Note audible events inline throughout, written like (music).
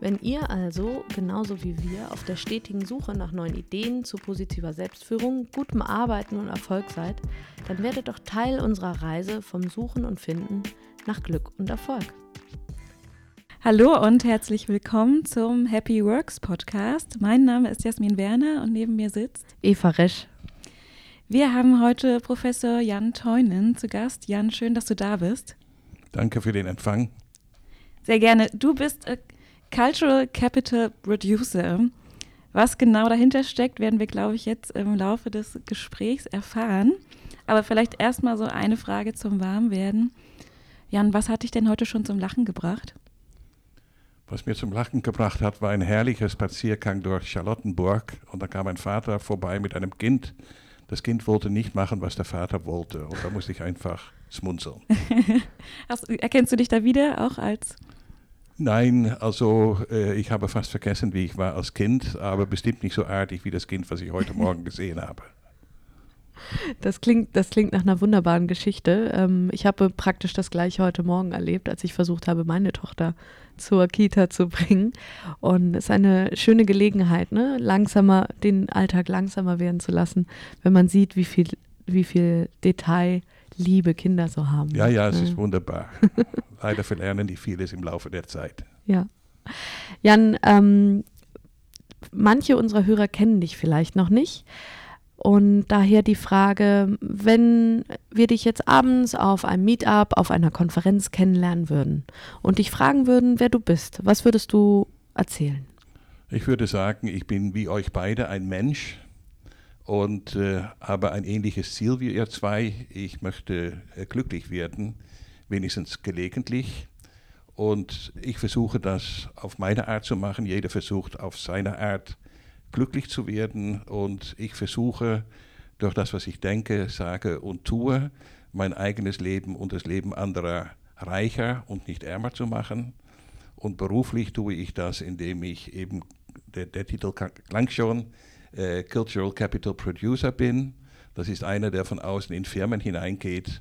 Wenn ihr also, genauso wie wir, auf der stetigen Suche nach neuen Ideen zu positiver Selbstführung, gutem Arbeiten und Erfolg seid, dann werdet doch Teil unserer Reise vom Suchen und Finden nach Glück und Erfolg. Hallo und herzlich willkommen zum Happy Works Podcast. Mein Name ist Jasmin Werner und neben mir sitzt Eva Resch. Wir haben heute Professor Jan Teunen zu Gast. Jan, schön, dass du da bist. Danke für den Empfang. Sehr gerne. Du bist äh, Cultural Capital Producer. Was genau dahinter steckt, werden wir, glaube ich, jetzt im Laufe des Gesprächs erfahren. Aber vielleicht erstmal so eine Frage zum Warmwerden. Jan, was hat dich denn heute schon zum Lachen gebracht? Was mir zum Lachen gebracht hat, war ein herrlicher Spaziergang durch Charlottenburg. Und da kam ein Vater vorbei mit einem Kind. Das Kind wollte nicht machen, was der Vater wollte. Und da musste ich einfach schmunzeln. (laughs) erkennst du dich da wieder auch als? Nein, also äh, ich habe fast vergessen, wie ich war als Kind, aber bestimmt nicht so artig wie das Kind, was ich heute Morgen (laughs) gesehen habe. Das klingt, das klingt nach einer wunderbaren Geschichte. Ähm, ich habe praktisch das gleiche heute Morgen erlebt, als ich versucht habe, meine Tochter zur Kita zu bringen. Und es ist eine schöne Gelegenheit, ne? langsamer, den Alltag langsamer werden zu lassen, wenn man sieht, wie viel, wie viel Detail liebe Kinder so haben. Ja, ja, es ist wunderbar. (laughs) Leider verlernen die vieles im Laufe der Zeit. Ja. Jan, ähm, manche unserer Hörer kennen dich vielleicht noch nicht. Und daher die Frage, wenn wir dich jetzt abends auf einem Meetup, auf einer Konferenz kennenlernen würden und dich fragen würden, wer du bist, was würdest du erzählen? Ich würde sagen, ich bin wie euch beide ein Mensch und äh, habe ein ähnliches Ziel wie ihr zwei. Ich möchte äh, glücklich werden, wenigstens gelegentlich. Und ich versuche das auf meine Art zu machen. Jeder versucht auf seine Art glücklich zu werden und ich versuche durch das, was ich denke, sage und tue, mein eigenes Leben und das Leben anderer reicher und nicht ärmer zu machen. Und beruflich tue ich das, indem ich eben, der, der Titel klang schon, äh, Cultural Capital Producer bin. Das ist einer, der von außen in Firmen hineingeht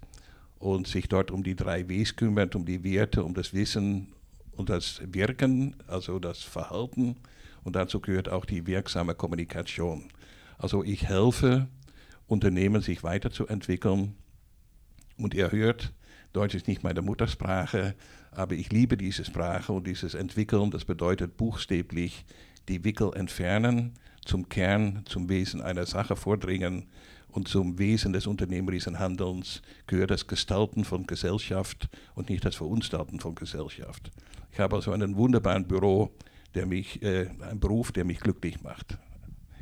und sich dort um die drei Ws kümmert, um die Werte, um das Wissen und das Wirken, also das Verhalten und dazu gehört auch die wirksame Kommunikation. Also ich helfe Unternehmen, sich weiterzuentwickeln. Und ihr hört, Deutsch ist nicht meine Muttersprache, aber ich liebe diese Sprache und dieses Entwickeln. Das bedeutet buchstäblich die Wickel entfernen, zum Kern, zum Wesen einer Sache vordringen und zum Wesen des unternehmerischen Handelns gehört das Gestalten von Gesellschaft und nicht das Verunstalten von Gesellschaft. Ich habe also ein wunderbares Büro der mich, äh, ein Beruf, der mich glücklich macht.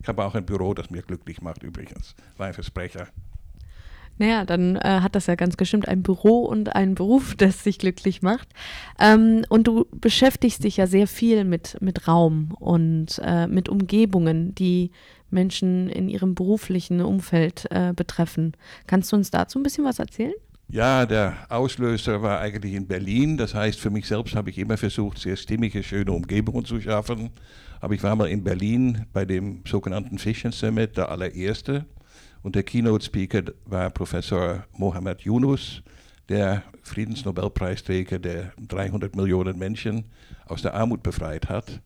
Ich habe auch ein Büro, das mir glücklich macht, übrigens. War Versprecher. Naja, dann äh, hat das ja ganz bestimmt ein Büro und einen Beruf, (laughs) das sich glücklich macht. Ähm, und du beschäftigst dich ja sehr viel mit, mit Raum und äh, mit Umgebungen, die Menschen in ihrem beruflichen Umfeld äh, betreffen. Kannst du uns dazu ein bisschen was erzählen? Ja, der Auslöser war eigentlich in Berlin. Das heißt, für mich selbst habe ich immer versucht, sehr stimmige, schöne Umgebungen zu schaffen. Aber ich war mal in Berlin bei dem sogenannten Vision Summit, der allererste. Und der Keynote-Speaker war Professor Mohammed Yunus, der Friedensnobelpreisträger, der 300 Millionen Menschen aus der Armut befreit hat.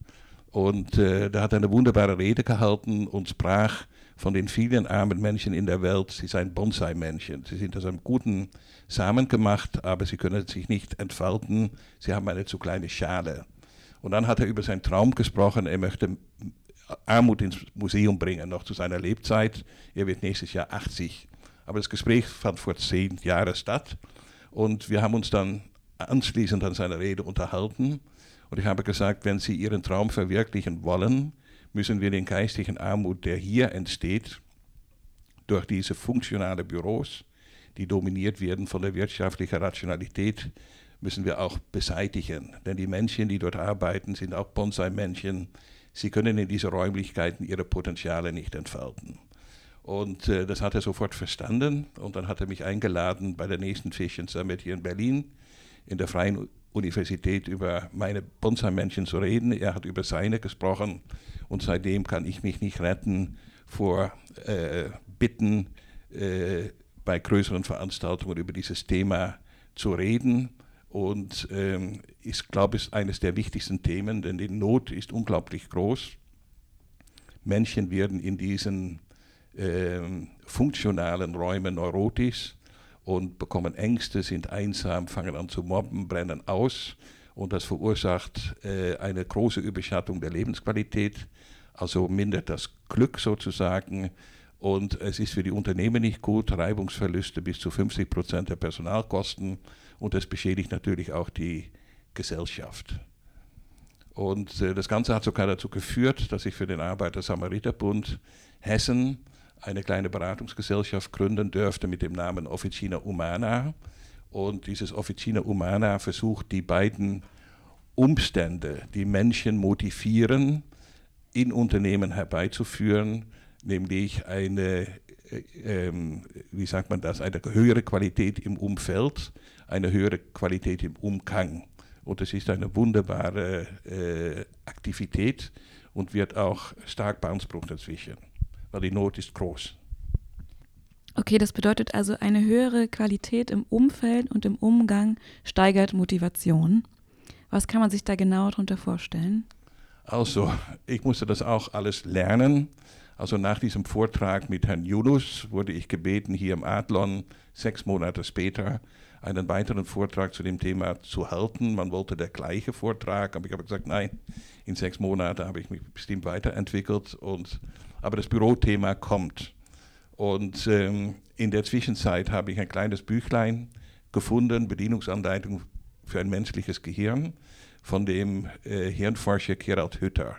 Und äh, der hat eine wunderbare Rede gehalten und sprach von den vielen armen Menschen in der Welt, sie seien Bonsai-Menschen. Sie sind aus einem guten Samen gemacht, aber sie können sich nicht entfalten. Sie haben eine zu kleine Schale. Und dann hat er über seinen Traum gesprochen, er möchte Armut ins Museum bringen, noch zu seiner Lebzeit. Er wird nächstes Jahr 80. Aber das Gespräch fand vor zehn Jahren statt. Und wir haben uns dann anschließend an seiner Rede unterhalten. Und ich habe gesagt, wenn Sie Ihren Traum verwirklichen wollen, müssen wir den geistigen Armut, der hier entsteht, durch diese funktionalen Büros, die dominiert werden von der wirtschaftlichen Rationalität, müssen wir auch beseitigen. Denn die Menschen, die dort arbeiten, sind auch Bonsai-Menschen. Sie können in diese Räumlichkeiten ihre Potenziale nicht entfalten. Und äh, das hat er sofort verstanden und dann hat er mich eingeladen, bei der nächsten Fission Summit hier in Berlin in der Freien Universität über meine Bonsai-Männchen zu reden. Er hat über seine gesprochen und seitdem kann ich mich nicht retten vor äh, Bitten, äh, bei größeren Veranstaltungen über dieses Thema zu reden. Und ähm, ich glaube, es ist eines der wichtigsten Themen, denn die Not ist unglaublich groß. Menschen werden in diesen ähm, funktionalen Räumen neurotisch und bekommen Ängste, sind einsam, fangen an zu mobben, brennen aus. Und das verursacht äh, eine große Überschattung der Lebensqualität, also mindert das Glück sozusagen. Und es ist für die Unternehmen nicht gut, Reibungsverluste bis zu 50 Prozent der Personalkosten. Und das beschädigt natürlich auch die Gesellschaft. Und äh, das Ganze hat sogar dazu geführt, dass ich für den Arbeiter-Samariter-Bund Hessen eine kleine Beratungsgesellschaft gründen dürfte mit dem Namen Officina Humana. Und dieses Officina Humana versucht die beiden Umstände, die Menschen motivieren, in Unternehmen herbeizuführen, nämlich eine, äh, ähm, wie sagt man das, eine höhere Qualität im Umfeld, eine höhere Qualität im Umgang. Und es ist eine wunderbare äh, Aktivität und wird auch stark beansprucht inzwischen weil die Not ist groß. Okay, das bedeutet also, eine höhere Qualität im Umfeld und im Umgang steigert Motivation. Was kann man sich da genau darunter vorstellen? Also, ich musste das auch alles lernen. Also nach diesem Vortrag mit Herrn Yunus wurde ich gebeten, hier im Adlon sechs Monate später einen weiteren Vortrag zu dem Thema zu halten. Man wollte der gleiche Vortrag, aber ich habe gesagt, nein, in sechs Monaten habe ich mich bestimmt weiterentwickelt und aber das Bürothema kommt. Und ähm, in der Zwischenzeit habe ich ein kleines Büchlein gefunden, Bedienungsanleitung für ein menschliches Gehirn, von dem äh, Hirnforscher Gerald Hütter.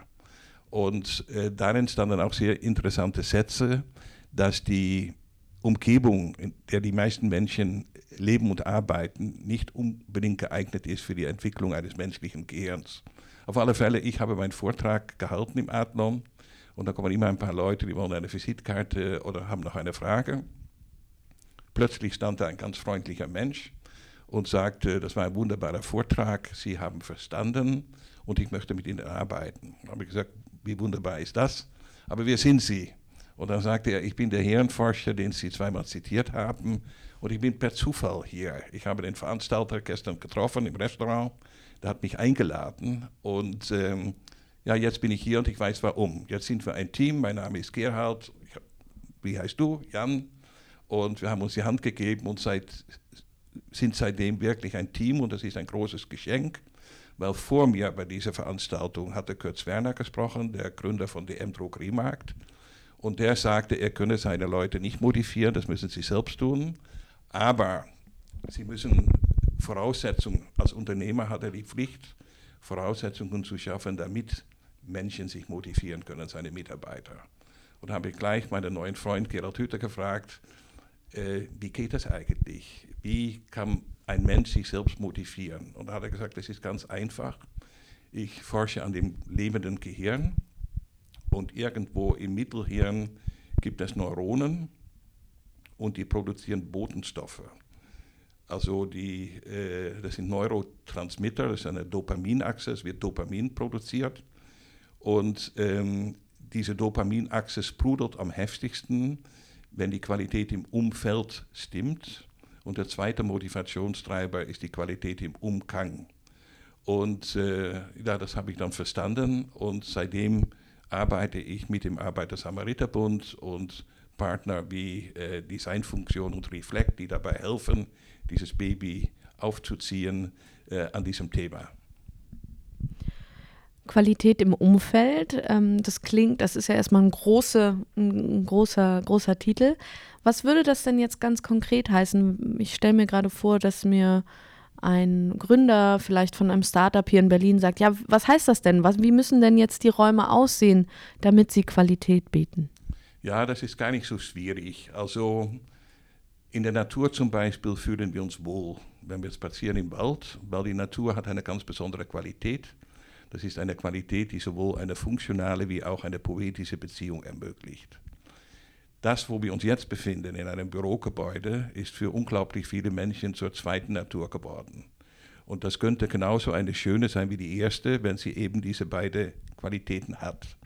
Und äh, darin standen auch sehr interessante Sätze, dass die Umgebung, in der die meisten Menschen leben und arbeiten, nicht unbedingt geeignet ist für die Entwicklung eines menschlichen Gehirns. Auf alle Fälle, ich habe meinen Vortrag gehalten im Adlon und da kommen immer ein paar Leute, die wollen eine Visitkarte oder haben noch eine Frage. Plötzlich stand da ein ganz freundlicher Mensch und sagte, das war ein wunderbarer Vortrag, Sie haben verstanden und ich möchte mit Ihnen arbeiten. Da habe ich gesagt, wie wunderbar ist das? Aber wer sind Sie? Und dann sagte er, ich bin der Hirnforscher, den Sie zweimal zitiert haben und ich bin per Zufall hier. Ich habe den Veranstalter gestern getroffen im Restaurant, der hat mich eingeladen und ähm, ja, jetzt bin ich hier und ich weiß warum. Jetzt sind wir ein Team, mein Name ist Gerhard, ich, wie heißt du? Jan. Und wir haben uns die Hand gegeben und seit, sind seitdem wirklich ein Team und das ist ein großes Geschenk, weil vor mir bei dieser Veranstaltung hatte Kurt Werner gesprochen, der Gründer von DM Drogeriemarkt. Und der sagte, er könne seine Leute nicht modifizieren, das müssen sie selbst tun. Aber sie müssen Voraussetzungen, als Unternehmer hat er die Pflicht, Voraussetzungen zu schaffen, damit Menschen sich motivieren können, seine Mitarbeiter. Und habe ich gleich meinen neuen Freund Gerald Hüther gefragt, äh, wie geht das eigentlich? Wie kann ein Mensch sich selbst motivieren? Und da hat er gesagt, das ist ganz einfach. Ich forsche an dem lebenden Gehirn und irgendwo im Mittelhirn gibt es Neuronen und die produzieren Botenstoffe. Also die, äh, das sind Neurotransmitter, das ist eine Dopaminachse, es wird Dopamin produziert und ähm, diese Dopaminachse sprudelt am heftigsten, wenn die Qualität im Umfeld stimmt. Und der zweite Motivationstreiber ist die Qualität im Umgang. Und äh, ja, das habe ich dann verstanden und seitdem arbeite ich mit dem Arbeiter-Samariter-Bund und Partner wie äh, Designfunktion und Reflect, die dabei helfen, dieses Baby aufzuziehen äh, an diesem Thema. Qualität im Umfeld. Ähm, das klingt, das ist ja erstmal ein, große, ein großer, großer Titel. Was würde das denn jetzt ganz konkret heißen? Ich stelle mir gerade vor, dass mir ein Gründer vielleicht von einem Startup hier in Berlin sagt, ja, was heißt das denn? Was, wie müssen denn jetzt die Räume aussehen, damit sie Qualität bieten? Ja, das ist gar nicht so schwierig. Also in der Natur zum Beispiel fühlen wir uns wohl, wenn wir spazieren im Wald, weil die Natur hat eine ganz besondere Qualität Das ist eine Qualität, die sowohl eine funktionale wie auch eine poetische Beziehung ermöglicht. Das, wo wir uns jetzt befinden, in einem Bürogebäude, ist für unglaublich viele Menschen zur zweiten Natur geworden. Und das könnte genauso eine schöne sein wie die erste, wenn sie eben diese beiden Qualitäten hat.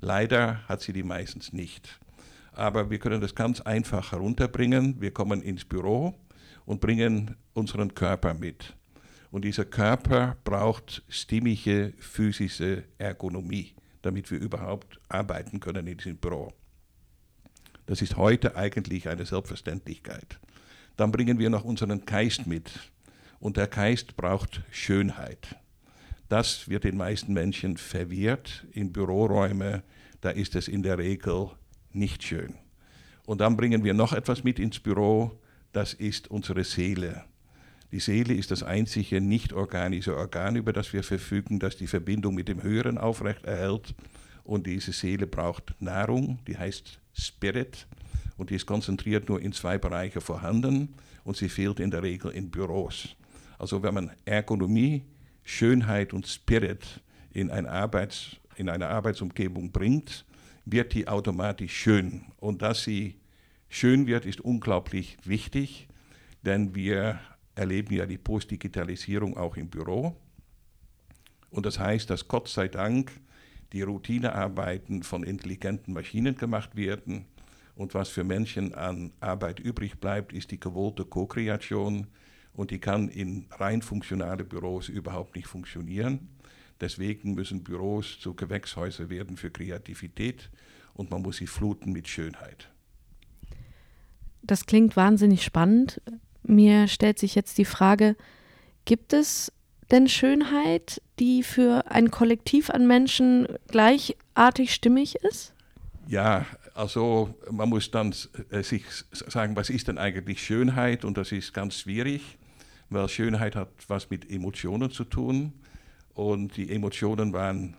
Leider hat sie die meistens nicht. Aber wir können das ganz einfach herunterbringen. Wir kommen ins Büro und bringen unseren Körper mit. Und dieser Körper braucht stimmige physische Ergonomie, damit wir überhaupt arbeiten können in diesem Büro. Das ist heute eigentlich eine Selbstverständlichkeit. Dann bringen wir noch unseren Geist mit. Und der Geist braucht Schönheit. Das wird den meisten Menschen verwirrt. In Büroräumen, da ist es in der Regel nicht schön. Und dann bringen wir noch etwas mit ins Büro, das ist unsere Seele. Die Seele ist das einzige nicht organische Organ, über das wir verfügen, das die Verbindung mit dem Höheren aufrecht erhält. Und diese Seele braucht Nahrung, die heißt Spirit und die ist konzentriert nur in zwei Bereichen vorhanden und sie fehlt in der Regel in Büros. Also wenn man Ergonomie, Schönheit und Spirit in, ein Arbeits, in eine Arbeitsumgebung bringt, wird die automatisch schön. Und dass sie schön wird, ist unglaublich wichtig, denn wir erleben ja die Postdigitalisierung auch im Büro. Und das heißt, dass Gott sei Dank die Routinearbeiten von intelligenten Maschinen gemacht werden. Und was für Menschen an Arbeit übrig bleibt, ist die gewollte Co-Kreation. Und die kann in rein funktionale Büros überhaupt nicht funktionieren. Deswegen müssen Büros zu Gewächshäusern werden für Kreativität und man muss sie fluten mit Schönheit. Das klingt wahnsinnig spannend. Mir stellt sich jetzt die Frage, gibt es denn Schönheit, die für ein Kollektiv an Menschen gleichartig stimmig ist? Ja, also man muss dann äh, sich sagen, was ist denn eigentlich Schönheit? Und das ist ganz schwierig, weil Schönheit hat was mit Emotionen zu tun. Und die Emotionen waren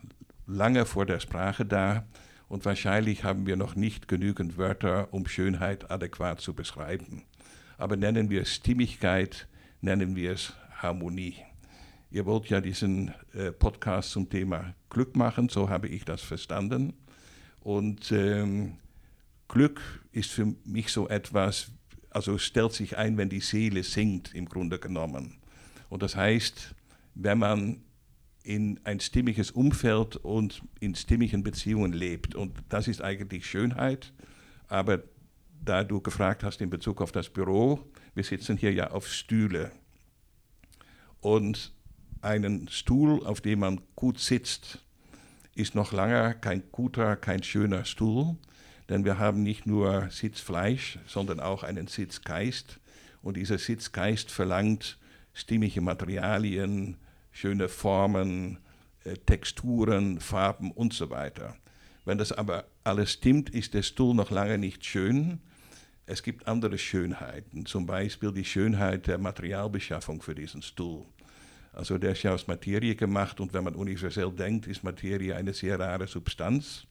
lange vor der Sprache da. Und wahrscheinlich haben wir noch nicht genügend Wörter, um Schönheit adäquat zu beschreiben. Aber nennen wir es Stimmigkeit, nennen wir es Harmonie. Ihr wollt ja diesen äh, Podcast zum Thema Glück machen, so habe ich das verstanden. Und ähm, Glück ist für mich so etwas, also stellt sich ein, wenn die Seele singt, im Grunde genommen. Und das heißt, wenn man in ein stimmiges Umfeld und in stimmigen Beziehungen lebt. Und das ist eigentlich Schönheit. Aber da du gefragt hast in Bezug auf das Büro, wir sitzen hier ja auf Stühle. Und einen Stuhl, auf dem man gut sitzt, ist noch lange kein guter, kein schöner Stuhl, denn wir haben nicht nur Sitzfleisch, sondern auch einen Sitzgeist. Und dieser Sitzgeist verlangt stimmige Materialien, schöne Formen, äh, Texturen, Farben und so weiter. Wenn das aber alles stimmt, ist der Stuhl noch lange nicht schön. Es gibt andere Schönheiten, zum Beispiel die Schönheit der Materialbeschaffung für diesen Stuhl. Also der ist ja aus Materie gemacht und wenn man universell denkt, ist Materie eine sehr rare Substanz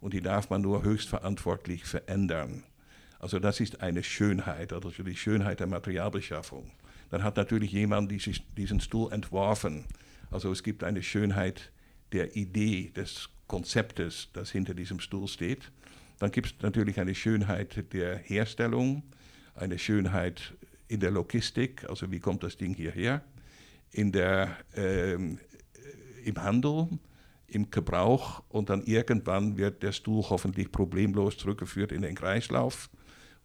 und die darf man nur höchstverantwortlich verändern. Also das ist eine Schönheit, also die Schönheit der Materialbeschaffung. Dann hat natürlich jemand diesen Stuhl entworfen. Also es gibt eine Schönheit der Idee, des Konzeptes, das hinter diesem Stuhl steht. Dann gibt es natürlich eine Schönheit der Herstellung, eine Schönheit in der Logistik, also wie kommt das Ding hierher in der, ähm, im Handel, im Gebrauch und dann irgendwann wird der Stuhl hoffentlich problemlos zurückgeführt in den Kreislauf.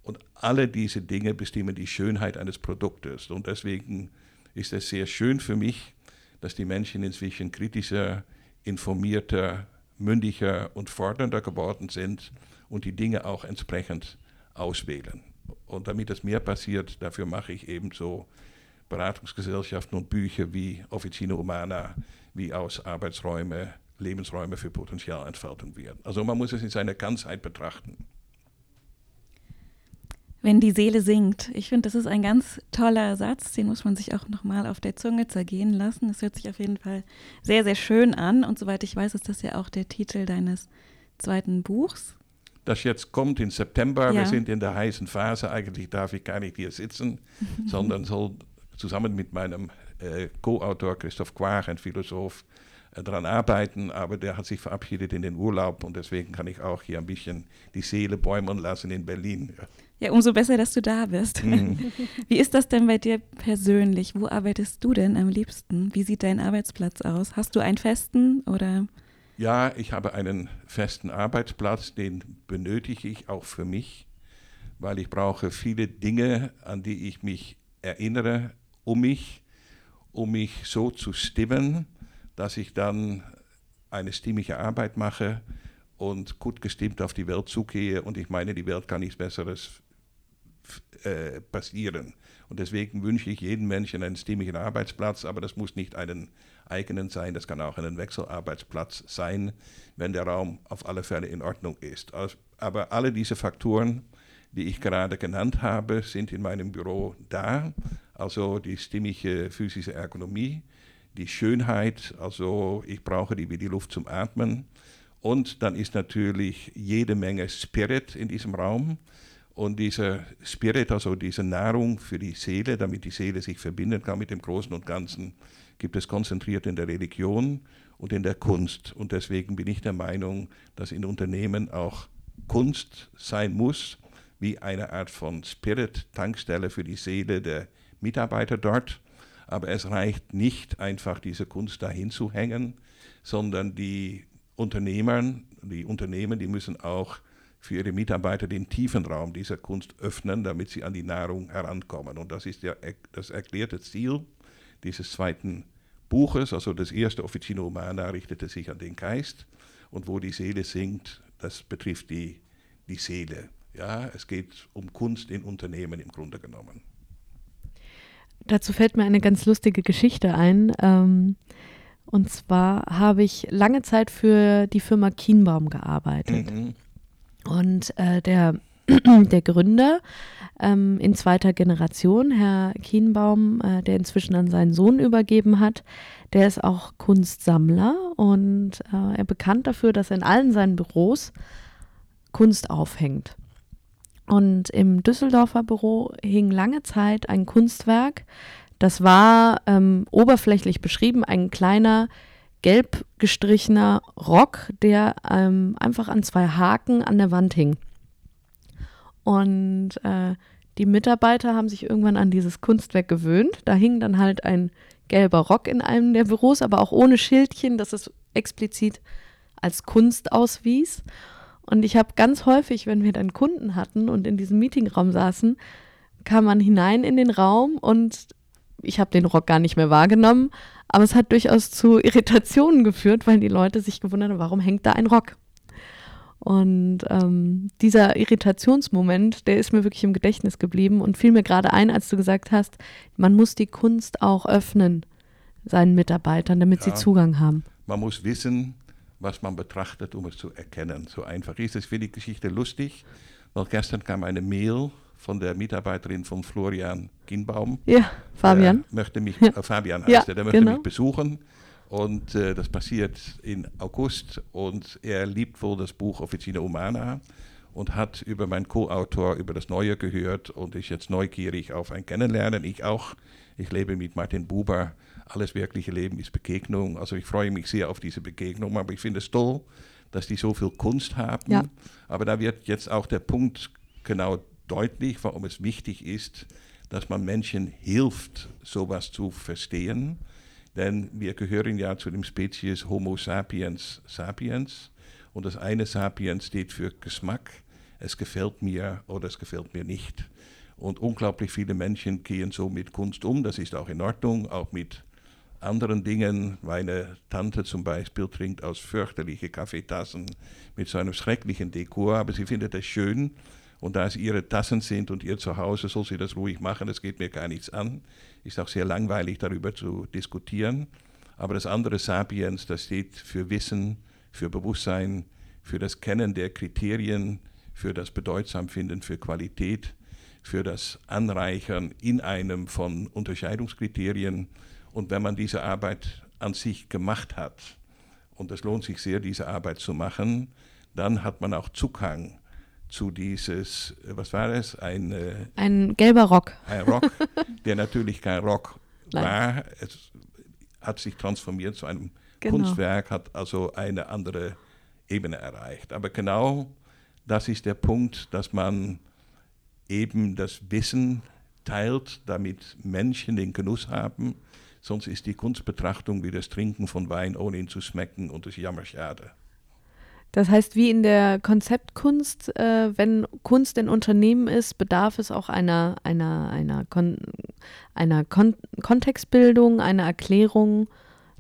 Und alle diese Dinge bestimmen die Schönheit eines Produktes. Und deswegen ist es sehr schön für mich, dass die Menschen inzwischen kritischer, informierter, mündiger und fordernder geworden sind und die Dinge auch entsprechend auswählen. Und damit es mehr passiert, dafür mache ich eben so Beratungsgesellschaften und Bücher wie Officina Humana, wie aus Arbeitsräume Lebensräume für Potenzialentfaltung werden. Also man muss es in seiner Ganzheit betrachten. Wenn die Seele singt. Ich finde, das ist ein ganz toller Satz, den muss man sich auch nochmal auf der Zunge zergehen lassen. Es hört sich auf jeden Fall sehr, sehr schön an. Und soweit ich weiß, ist das ja auch der Titel deines zweiten Buchs. Das jetzt kommt im September. Ja. Wir sind in der heißen Phase. Eigentlich darf ich gar nicht hier sitzen, (laughs) sondern soll zusammen mit meinem äh, Co-Autor Christoph Quach, ein Philosoph, äh, daran arbeiten, aber der hat sich verabschiedet in den Urlaub und deswegen kann ich auch hier ein bisschen die Seele bäumen lassen in Berlin. Ja, ja umso besser, dass du da bist. Mhm. (laughs) Wie ist das denn bei dir persönlich? Wo arbeitest du denn am liebsten? Wie sieht dein Arbeitsplatz aus? Hast du einen festen oder? Ja, ich habe einen festen Arbeitsplatz, den benötige ich auch für mich, weil ich brauche viele Dinge, an die ich mich erinnere, um mich, um mich so zu stimmen, dass ich dann eine stimmige Arbeit mache und gut gestimmt auf die Welt zugehe. Und ich meine, die Welt kann nichts Besseres äh, passieren. Und deswegen wünsche ich jedem Menschen einen stimmigen Arbeitsplatz, aber das muss nicht einen eigenen sein, das kann auch ein Wechselarbeitsplatz sein, wenn der Raum auf alle Fälle in Ordnung ist. Aber alle diese Faktoren, die ich gerade genannt habe, sind in meinem Büro da. Also die stimmige physische Ergonomie, die Schönheit, also ich brauche die wie die Luft zum Atmen. Und dann ist natürlich jede Menge Spirit in diesem Raum. Und dieser Spirit, also diese Nahrung für die Seele, damit die Seele sich verbinden kann mit dem Großen und Ganzen, gibt es konzentriert in der Religion und in der Kunst. Und deswegen bin ich der Meinung, dass in Unternehmen auch Kunst sein muss, wie eine Art von Spirit-Tankstelle für die Seele der Mitarbeiter dort. Aber es reicht nicht einfach, diese Kunst dahin zu hängen, sondern die Unternehmer, die Unternehmen, die müssen auch für ihre Mitarbeiter den tiefen Raum dieser Kunst öffnen, damit sie an die Nahrung herankommen. Und das ist ja das erklärte Ziel dieses zweiten Buches. Also das erste Officina Humana richtete sich an den Geist und wo die Seele singt, das betrifft die, die Seele. Ja, es geht um Kunst in Unternehmen im Grunde genommen. Dazu fällt mir eine ganz lustige Geschichte ein. Ähm, und zwar habe ich lange Zeit für die Firma Kienbaum gearbeitet. Mhm. Und äh, der, (clears throat) der Gründer ähm, in zweiter Generation, Herr Kienbaum, äh, der inzwischen an seinen Sohn übergeben hat, der ist auch Kunstsammler und äh, er bekannt dafür, dass er in allen seinen Büros Kunst aufhängt. Und im Düsseldorfer Büro hing lange Zeit ein Kunstwerk, das war ähm, oberflächlich beschrieben ein kleiner gelb gestrichener Rock, der ähm, einfach an zwei Haken an der Wand hing. Und äh, die Mitarbeiter haben sich irgendwann an dieses Kunstwerk gewöhnt. Da hing dann halt ein gelber Rock in einem der Büros, aber auch ohne Schildchen, dass es explizit als Kunst auswies. Und ich habe ganz häufig, wenn wir dann Kunden hatten und in diesem Meetingraum saßen, kam man hinein in den Raum und ich habe den Rock gar nicht mehr wahrgenommen, aber es hat durchaus zu Irritationen geführt, weil die Leute sich gewundert haben, warum hängt da ein Rock? Und ähm, dieser Irritationsmoment, der ist mir wirklich im Gedächtnis geblieben und fiel mir gerade ein, als du gesagt hast, man muss die Kunst auch öffnen seinen Mitarbeitern, damit ja, sie Zugang haben. Man muss wissen, was man betrachtet, um es zu erkennen. So einfach ist es. Ich finde die Geschichte lustig, weil gestern kam eine Mail von der Mitarbeiterin von Florian Ginbaum. Ja, Fabian. Der möchte mich, äh, Fabian heißt ja, er, der möchte genau. mich besuchen. Und äh, das passiert in August und er liebt wohl das Buch Officina Humana und hat über meinen Co-Autor über das Neue gehört und ist jetzt neugierig auf ein Kennenlernen. Ich auch. Ich lebe mit Martin Buber. Alles wirkliche Leben ist Begegnung. Also ich freue mich sehr auf diese Begegnung, aber ich finde es toll, dass die so viel Kunst haben. Ja. Aber da wird jetzt auch der Punkt genau deutlich, warum es wichtig ist, dass man Menschen hilft, sowas zu verstehen. Denn wir gehören ja zu dem Spezies Homo sapiens sapiens. Und das eine Sapiens steht für Geschmack. Es gefällt mir oder es gefällt mir nicht. Und unglaublich viele Menschen gehen so mit Kunst um. Das ist auch in Ordnung, auch mit anderen Dingen. Meine Tante zum Beispiel trinkt aus fürchterlichen Kaffeetassen mit so einem schrecklichen Dekor, aber sie findet es schön, und da es ihre Tassen sind und ihr Zuhause, soll sie das ruhig machen. Es geht mir gar nichts an. Ist auch sehr langweilig, darüber zu diskutieren. Aber das andere Sapiens, das steht für Wissen, für Bewusstsein, für das Kennen der Kriterien, für das Bedeutsamfinden, für Qualität, für das Anreichern in einem von Unterscheidungskriterien. Und wenn man diese Arbeit an sich gemacht hat, und es lohnt sich sehr, diese Arbeit zu machen, dann hat man auch Zugang zu dieses, äh, was war es? Ein, äh, ein gelber Rock. Ein Rock, (laughs) der natürlich kein Rock war. Es hat sich transformiert zu einem genau. genau. Kunstwerk hat also eine andere Ebene erreicht. Aber genau das ist der Punkt, dass man eben das Wissen teilt, damit Menschen den Genuss haben. Sonst ist die Kunstbetrachtung wie das Trinken von Wein, ohne ihn zu schmecken und das Jammerschade. Das heißt, wie in der Konzeptkunst, äh, wenn Kunst ein Unternehmen ist, bedarf es auch einer, einer, einer, Kon einer Kon Kontextbildung, einer Erklärung,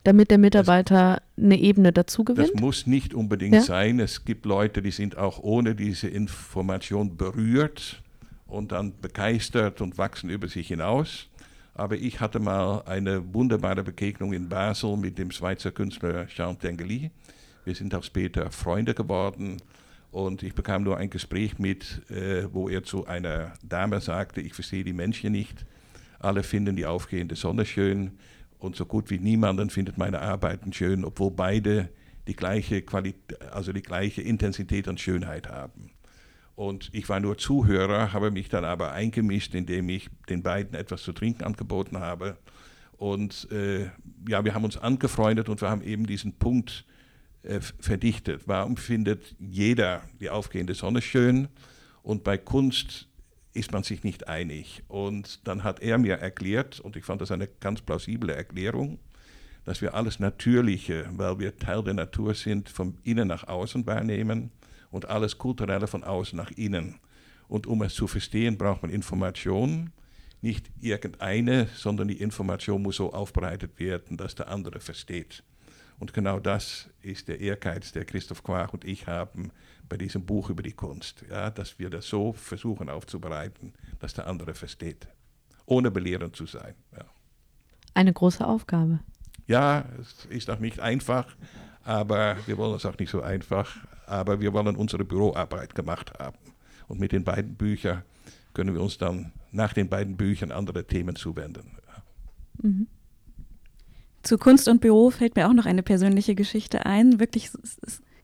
damit der Mitarbeiter das, eine Ebene dazu gewinnt? Das muss nicht unbedingt ja? sein. Es gibt Leute, die sind auch ohne diese Information berührt und dann begeistert und wachsen über sich hinaus. Aber ich hatte mal eine wunderbare Begegnung in Basel mit dem Schweizer Künstler Jean Tengeli. Wir sind auch später Freunde geworden und ich bekam nur ein Gespräch mit, äh, wo er zu einer Dame sagte, ich verstehe die Menschen nicht. Alle finden die aufgehende Sonne schön und so gut wie niemanden findet meine Arbeiten schön, obwohl beide die gleiche Qualität, also die gleiche Intensität und Schönheit haben. Und ich war nur Zuhörer, habe mich dann aber eingemischt, indem ich den beiden etwas zu trinken angeboten habe. Und äh, ja, wir haben uns angefreundet und wir haben eben diesen Punkt äh, verdichtet. Warum findet jeder die aufgehende Sonne schön? Und bei Kunst ist man sich nicht einig. Und dann hat er mir erklärt, und ich fand das eine ganz plausible Erklärung, dass wir alles Natürliche, weil wir Teil der Natur sind, von innen nach außen wahrnehmen und alles Kulturelle von außen nach innen. Und um es zu verstehen, braucht man Information, nicht irgendeine, sondern die Information muss so aufbereitet werden, dass der andere versteht. Und genau das ist der Ehrgeiz, der Christoph Quach und ich haben bei diesem Buch über die Kunst, ja, dass wir das so versuchen aufzubereiten, dass der andere versteht, ohne belehrend zu sein. Ja. Eine große Aufgabe. Ja, es ist auch nicht einfach, aber wir wollen es auch nicht so einfach aber wir wollen unsere Büroarbeit gemacht haben. Und mit den beiden Büchern können wir uns dann nach den beiden Büchern andere Themen zuwenden. Mhm. Zu Kunst und Büro fällt mir auch noch eine persönliche Geschichte ein. Wirklich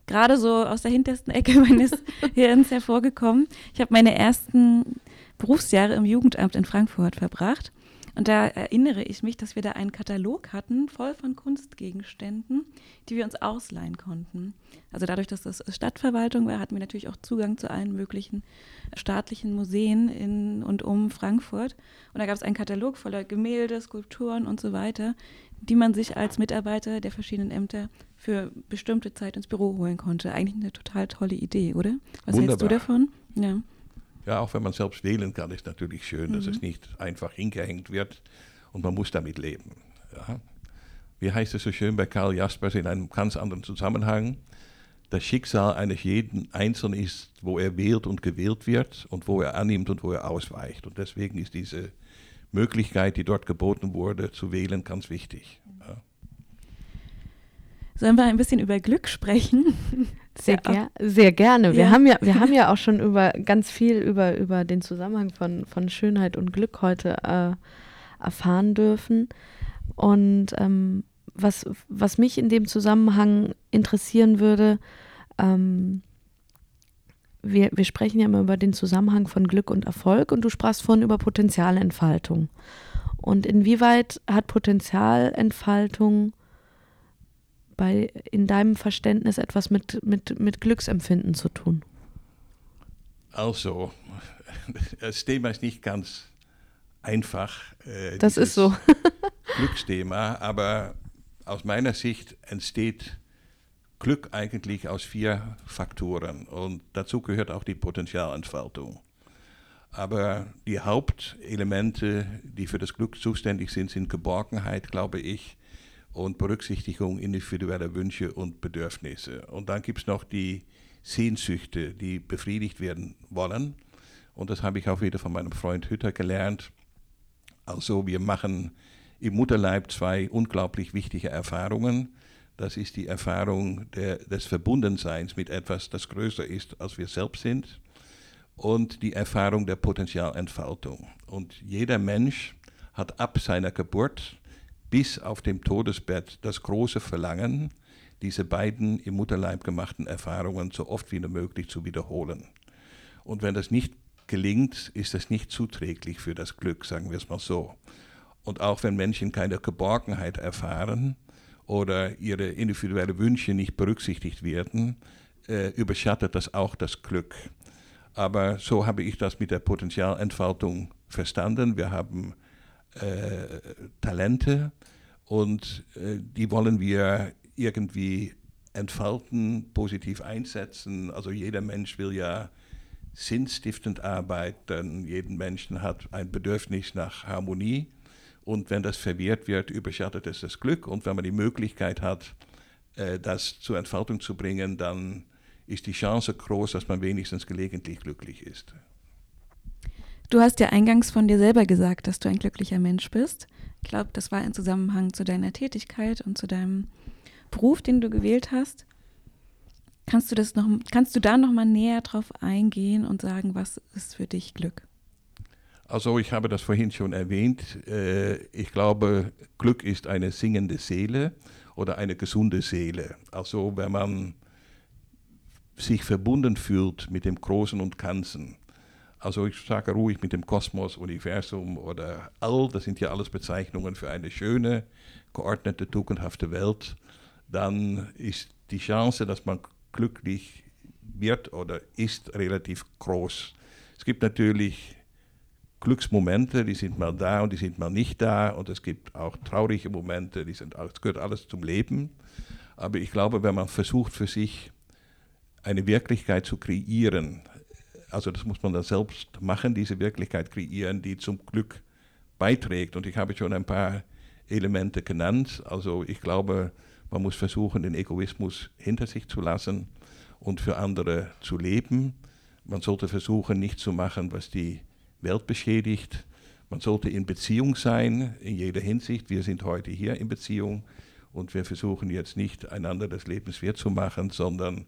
gerade so aus der hintersten Ecke (laughs) meines Hirns hervorgekommen. Ich habe meine ersten Berufsjahre im Jugendamt in Frankfurt verbracht. Und da erinnere ich mich, dass wir da einen Katalog hatten, voll von Kunstgegenständen, die wir uns ausleihen konnten. Also dadurch, dass das Stadtverwaltung war, hatten wir natürlich auch Zugang zu allen möglichen staatlichen Museen in und um Frankfurt. Und da gab es einen Katalog voller Gemälde, Skulpturen und so weiter, die man sich als Mitarbeiter der verschiedenen Ämter für bestimmte Zeit ins Büro holen konnte. Eigentlich eine total tolle Idee, oder? Was Wunderbar. hältst du davon? Ja. Ja, auch wenn man selbst wählen kann, ist natürlich schön, mhm. dass es mhm. nicht einfach hingehängt wird und man muss damit leben. Ja. Wie heißt es so schön bei Karl Jaspers in einem ganz anderen Zusammenhang? Das Schicksal eines jeden Einzelnen ist, wo er wählt und gewählt wird und wo er annimmt und wo er ausweicht. Und deswegen ist diese Möglichkeit, die dort geboten wurde, zu wählen, ganz wichtig. Sollen wir ein bisschen über Glück sprechen? (laughs) Sehr, ger sehr gerne. Wir, ja. haben ja, wir (laughs) haben ja auch schon über ganz viel über, über den Zusammenhang von, von Schönheit und Glück heute äh, erfahren dürfen. Und ähm, was, was mich in dem Zusammenhang interessieren würde, ähm, wir, wir sprechen ja immer über den Zusammenhang von Glück und Erfolg und du sprachst vorhin über Potenzialentfaltung. Und inwieweit hat Potenzialentfaltung bei, in deinem Verständnis etwas mit, mit, mit Glücksempfinden zu tun? Also, (laughs) das Thema ist nicht ganz einfach. Äh, das ist so. (laughs) Glücksthema, aber aus meiner Sicht entsteht Glück eigentlich aus vier Faktoren und dazu gehört auch die Potenzialentfaltung. Aber die Hauptelemente, die für das Glück zuständig sind, sind Geborgenheit, glaube ich, und Berücksichtigung individueller Wünsche und Bedürfnisse. Und dann gibt es noch die Sehnsüchte, die befriedigt werden wollen. Und das habe ich auch wieder von meinem Freund Hütter gelernt. Also wir machen im Mutterleib zwei unglaublich wichtige Erfahrungen. Das ist die Erfahrung der, des Verbundenseins mit etwas, das größer ist, als wir selbst sind. Und die Erfahrung der Potenzialentfaltung. Und jeder Mensch hat ab seiner Geburt bis auf dem Todesbett das große Verlangen, diese beiden im Mutterleib gemachten Erfahrungen so oft wie nur möglich zu wiederholen. Und wenn das nicht gelingt, ist das nicht zuträglich für das Glück, sagen wir es mal so. Und auch wenn Menschen keine Geborgenheit erfahren oder ihre individuellen Wünsche nicht berücksichtigt werden, äh, überschattet das auch das Glück. Aber so habe ich das mit der Potenzialentfaltung verstanden. Wir haben äh, Talente und äh, die wollen wir irgendwie entfalten, positiv einsetzen. Also jeder Mensch will ja sinnstiftend arbeiten, jeden Menschen hat ein Bedürfnis nach Harmonie und wenn das verwehrt wird, überschattet es das Glück und wenn man die Möglichkeit hat, äh, das zur Entfaltung zu bringen, dann ist die Chance groß, dass man wenigstens gelegentlich glücklich ist. Du hast ja eingangs von dir selber gesagt, dass du ein glücklicher Mensch bist. Ich glaube, das war ein Zusammenhang zu deiner Tätigkeit und zu deinem Beruf, den du gewählt hast. Kannst du das noch, kannst du da noch mal näher drauf eingehen und sagen, was ist für dich Glück? Also ich habe das vorhin schon erwähnt. Äh, ich glaube, Glück ist eine singende Seele oder eine gesunde Seele. Also wenn man sich verbunden fühlt mit dem Großen und Ganzen. Also ich sage ruhig mit dem Kosmos, Universum oder All, das sind ja alles Bezeichnungen für eine schöne, geordnete, tugendhafte Welt. Dann ist die Chance, dass man glücklich wird oder ist, relativ groß. Es gibt natürlich Glücksmomente, die sind mal da und die sind mal nicht da. Und es gibt auch traurige Momente, die sind, das gehört alles zum Leben. Aber ich glaube, wenn man versucht für sich eine Wirklichkeit zu kreieren, also das muss man dann selbst machen, diese Wirklichkeit kreieren, die zum Glück beiträgt. Und ich habe schon ein paar Elemente genannt. Also ich glaube, man muss versuchen, den Egoismus hinter sich zu lassen und für andere zu leben. Man sollte versuchen, nicht zu machen, was die Welt beschädigt. Man sollte in Beziehung sein, in jeder Hinsicht. Wir sind heute hier in Beziehung und wir versuchen jetzt nicht einander das lebenswert zu machen, sondern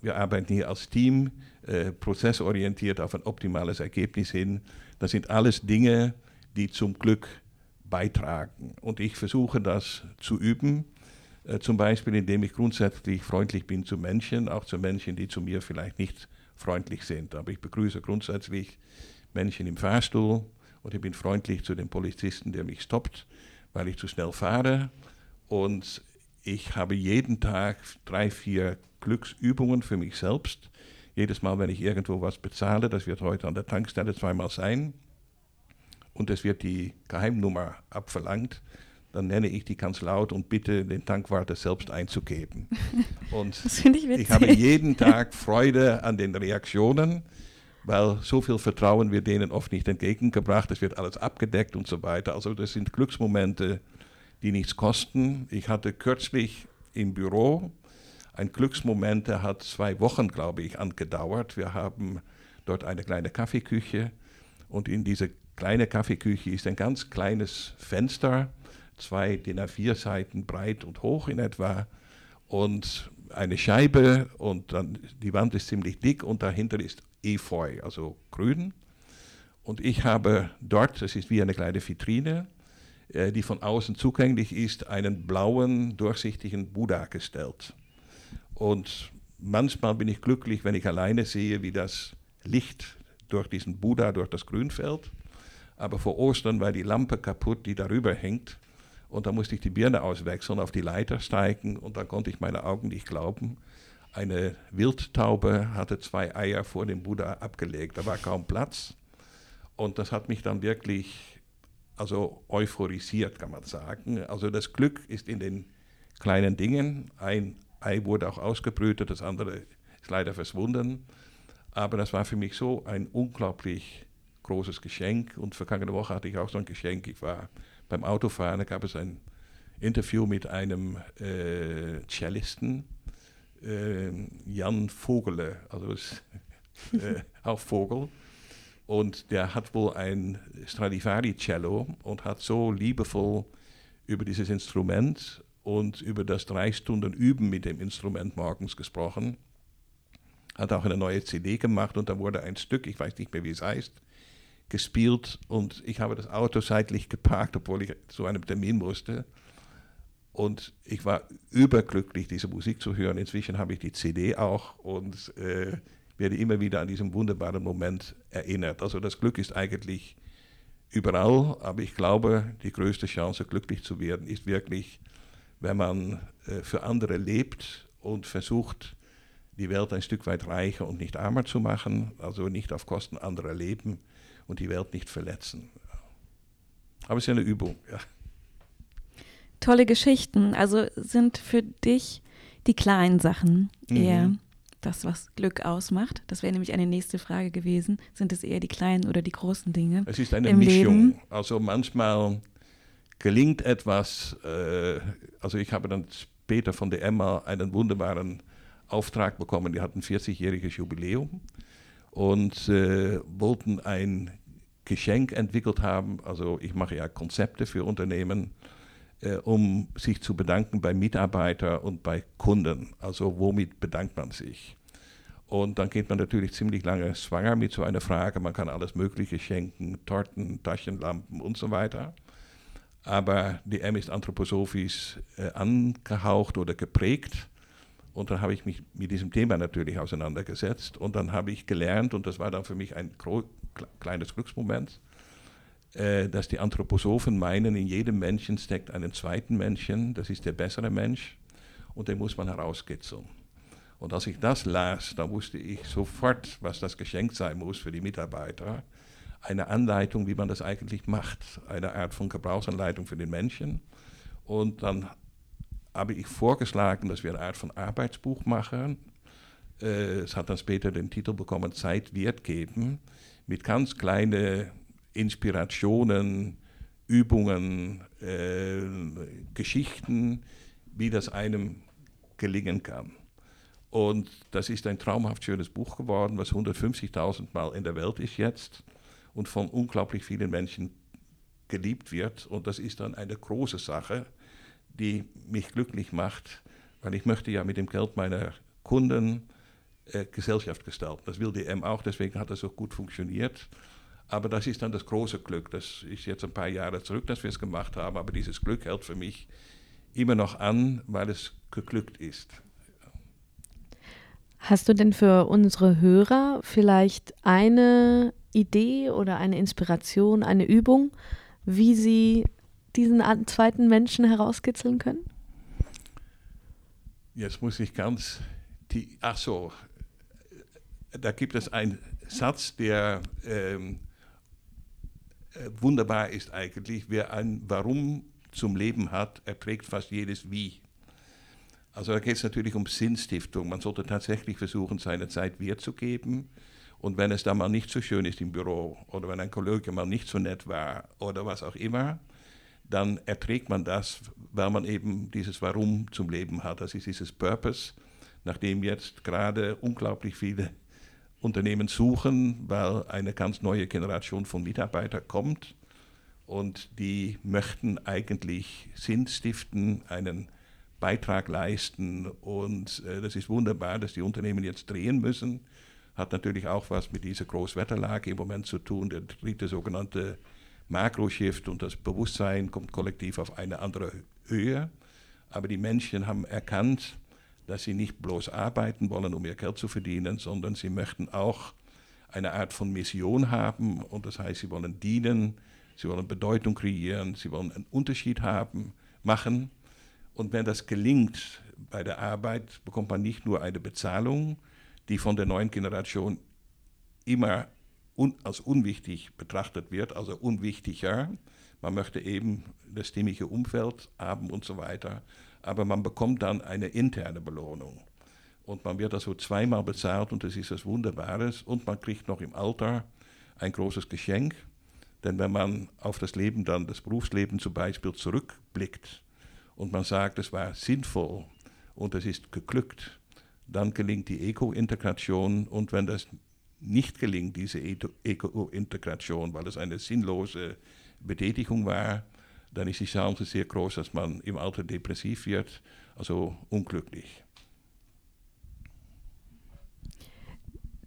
wir arbeiten hier als Team, äh, prozessorientiert auf ein optimales Ergebnis hin. Das sind alles Dinge, die zum Glück beitragen. Und ich versuche das zu üben, äh, zum Beispiel indem ich grundsätzlich freundlich bin zu Menschen, auch zu Menschen, die zu mir vielleicht nicht freundlich sind. Aber ich begrüße grundsätzlich Menschen im Fahrstuhl und ich bin freundlich zu dem Polizisten, der mich stoppt, weil ich zu schnell fahre. Und ich habe jeden Tag drei, vier Glücksübungen für mich selbst. Jedes Mal, wenn ich irgendwo was bezahle, das wird heute an der Tankstelle zweimal sein, und es wird die Geheimnummer abverlangt, dann nenne ich die ganz laut und bitte den Tankwart selbst einzugeben. (laughs) Und das ich, ich habe jeden (laughs) Tag Freude an den Reaktionen weil so viel Vertrauen wird denen oft nicht entgegengebracht. Es wird alles abgedeckt und so weiter. Also das sind Glücksmomente, die nichts kosten. Ich hatte kürzlich im Büro ein Glücksmoment, der hat zwei Wochen, glaube ich, angedauert. Wir haben dort eine kleine Kaffeeküche und in dieser kleinen Kaffeeküche ist ein ganz kleines Fenster, zwei DIN A4 Seiten breit und hoch in etwa und eine Scheibe und dann die Wand ist ziemlich dick und dahinter ist Efeu, also grün. Und ich habe dort, das ist wie eine kleine Vitrine, äh, die von außen zugänglich ist, einen blauen, durchsichtigen Buddha gestellt. Und manchmal bin ich glücklich, wenn ich alleine sehe, wie das Licht durch diesen Buddha, durch das Grün fällt. Aber vor Ostern war die Lampe kaputt, die darüber hängt. Und da musste ich die Birne auswechseln, auf die Leiter steigen und dann konnte ich meine Augen nicht glauben. Eine Wildtaube hatte zwei Eier vor dem Buddha abgelegt. Da war kaum Platz. Und das hat mich dann wirklich also euphorisiert, kann man sagen. Also das Glück ist in den kleinen Dingen. Ein Ei wurde auch ausgebrütet, das andere ist leider verschwunden. Aber das war für mich so ein unglaublich großes Geschenk. Und vergangene Woche hatte ich auch so ein Geschenk. Ich war beim Autofahren, da gab es ein Interview mit einem äh, Cellisten äh, Jan Vogele, also ist, (laughs) äh, auch Vogel. Und der hat wohl ein Stradivari-Cello und hat so liebevoll über dieses Instrument und über das drei Stunden Üben mit dem Instrument morgens gesprochen. Hat auch eine neue CD gemacht und da wurde ein Stück, ich weiß nicht mehr wie es heißt, gespielt und ich habe das Auto seitlich geparkt, obwohl ich zu einem Termin musste. Und ich war überglücklich, diese Musik zu hören. Inzwischen habe ich die CD auch und äh, werde immer wieder an diesen wunderbaren Moment erinnert. Also das Glück ist eigentlich überall, aber ich glaube, die größte Chance, glücklich zu werden, ist wirklich, wenn man äh, für andere lebt und versucht, die Welt ein Stück weit reicher und nicht armer zu machen, also nicht auf Kosten anderer leben und die Welt nicht verletzen. Aber es ist ja eine Übung. Ja. Tolle Geschichten. Also sind für dich die kleinen Sachen mhm. eher das, was Glück ausmacht? Das wäre nämlich eine nächste Frage gewesen. Sind es eher die kleinen oder die großen Dinge? Es ist eine Mischung. Leben? Also manchmal gelingt etwas, äh, also ich habe dann später von der Emma einen wunderbaren Auftrag bekommen, die hatten 40-jähriges Jubiläum und äh, wollten ein Geschenk entwickelt haben. Also ich mache ja Konzepte für Unternehmen, äh, um sich zu bedanken bei Mitarbeitern und bei Kunden. Also womit bedankt man sich? Und dann geht man natürlich ziemlich lange schwanger mit so einer Frage. Man kann alles Mögliche schenken, Torten, Taschenlampen und so weiter. Aber die M ist anthroposophisch äh, angehaucht oder geprägt. Und dann habe ich mich mit diesem Thema natürlich auseinandergesetzt. Und dann habe ich gelernt, und das war dann für mich ein kleines Glücksmoment, äh, dass die Anthroposophen meinen, in jedem Menschen steckt einen zweiten Menschen, das ist der bessere Mensch. Und den muss man herauskitzeln. Und als ich das las, dann wusste ich sofort, was das Geschenk sein muss für die Mitarbeiter eine Anleitung, wie man das eigentlich macht, eine Art von Gebrauchsanleitung für den Menschen. Und dann habe ich vorgeschlagen, dass wir eine Art von Arbeitsbuch machen. Äh, es hat dann später den Titel bekommen, Zeit Wert geben, mit ganz kleinen Inspirationen, Übungen, äh, Geschichten, wie das einem gelingen kann. Und das ist ein traumhaft schönes Buch geworden, was 150.000 Mal in der Welt ist jetzt und von unglaublich vielen Menschen geliebt wird. Und das ist dann eine große Sache, die mich glücklich macht, weil ich möchte ja mit dem Geld meiner Kunden äh, Gesellschaft gestalten. Das will die M auch, deswegen hat das auch gut funktioniert. Aber das ist dann das große Glück. Das ist jetzt ein paar Jahre zurück, dass wir es gemacht haben. Aber dieses Glück hält für mich immer noch an, weil es geglückt ist. Hast du denn für unsere Hörer vielleicht eine Idee oder eine Inspiration, eine Übung, wie Sie diesen zweiten Menschen herauskitzeln können? Jetzt muss ich ganz, die, ach so, da gibt es einen Satz, der ähm, äh, wunderbar ist eigentlich. Wer ein Warum zum Leben hat, erträgt fast jedes Wie. Also da geht es natürlich um Sinnstiftung. Man sollte tatsächlich versuchen, seine Zeit Wert zu geben und wenn es dann mal nicht so schön ist im Büro oder wenn ein Kollege mal nicht so nett war oder was auch immer, dann erträgt man das, weil man eben dieses Warum zum Leben hat. Das ist dieses Purpose, nachdem jetzt gerade unglaublich viele Unternehmen suchen, weil eine ganz neue Generation von Mitarbeitern kommt und die möchten eigentlich Sinn stiften, einen Beitrag leisten und äh, das ist wunderbar, dass die Unternehmen jetzt drehen müssen hat natürlich auch was mit dieser Großwetterlage im Moment zu tun. Der dritte sogenannte Makroshift und das Bewusstsein kommt kollektiv auf eine andere Höhe. Aber die Menschen haben erkannt, dass sie nicht bloß arbeiten wollen, um ihr Geld zu verdienen, sondern sie möchten auch eine Art von Mission haben. Und das heißt, sie wollen dienen, sie wollen Bedeutung kreieren, sie wollen einen Unterschied haben, machen. Und wenn das gelingt bei der Arbeit, bekommt man nicht nur eine Bezahlung, die von der neuen Generation immer un als unwichtig betrachtet wird, also unwichtiger. Man möchte eben das stimmige Umfeld haben und so weiter, aber man bekommt dann eine interne Belohnung. Und man wird also zweimal bezahlt und das ist das Wunderbares. Und man kriegt noch im Alter ein großes Geschenk. Denn wenn man auf das Leben dann, das Berufsleben zum Beispiel zurückblickt und man sagt, es war sinnvoll und es ist geglückt, dann gelingt die Eko-Integration und wenn das nicht gelingt, diese Eko-Integration, weil es eine sinnlose Betätigung war, dann ist die Chance sehr groß, dass man im Alter depressiv wird, also unglücklich.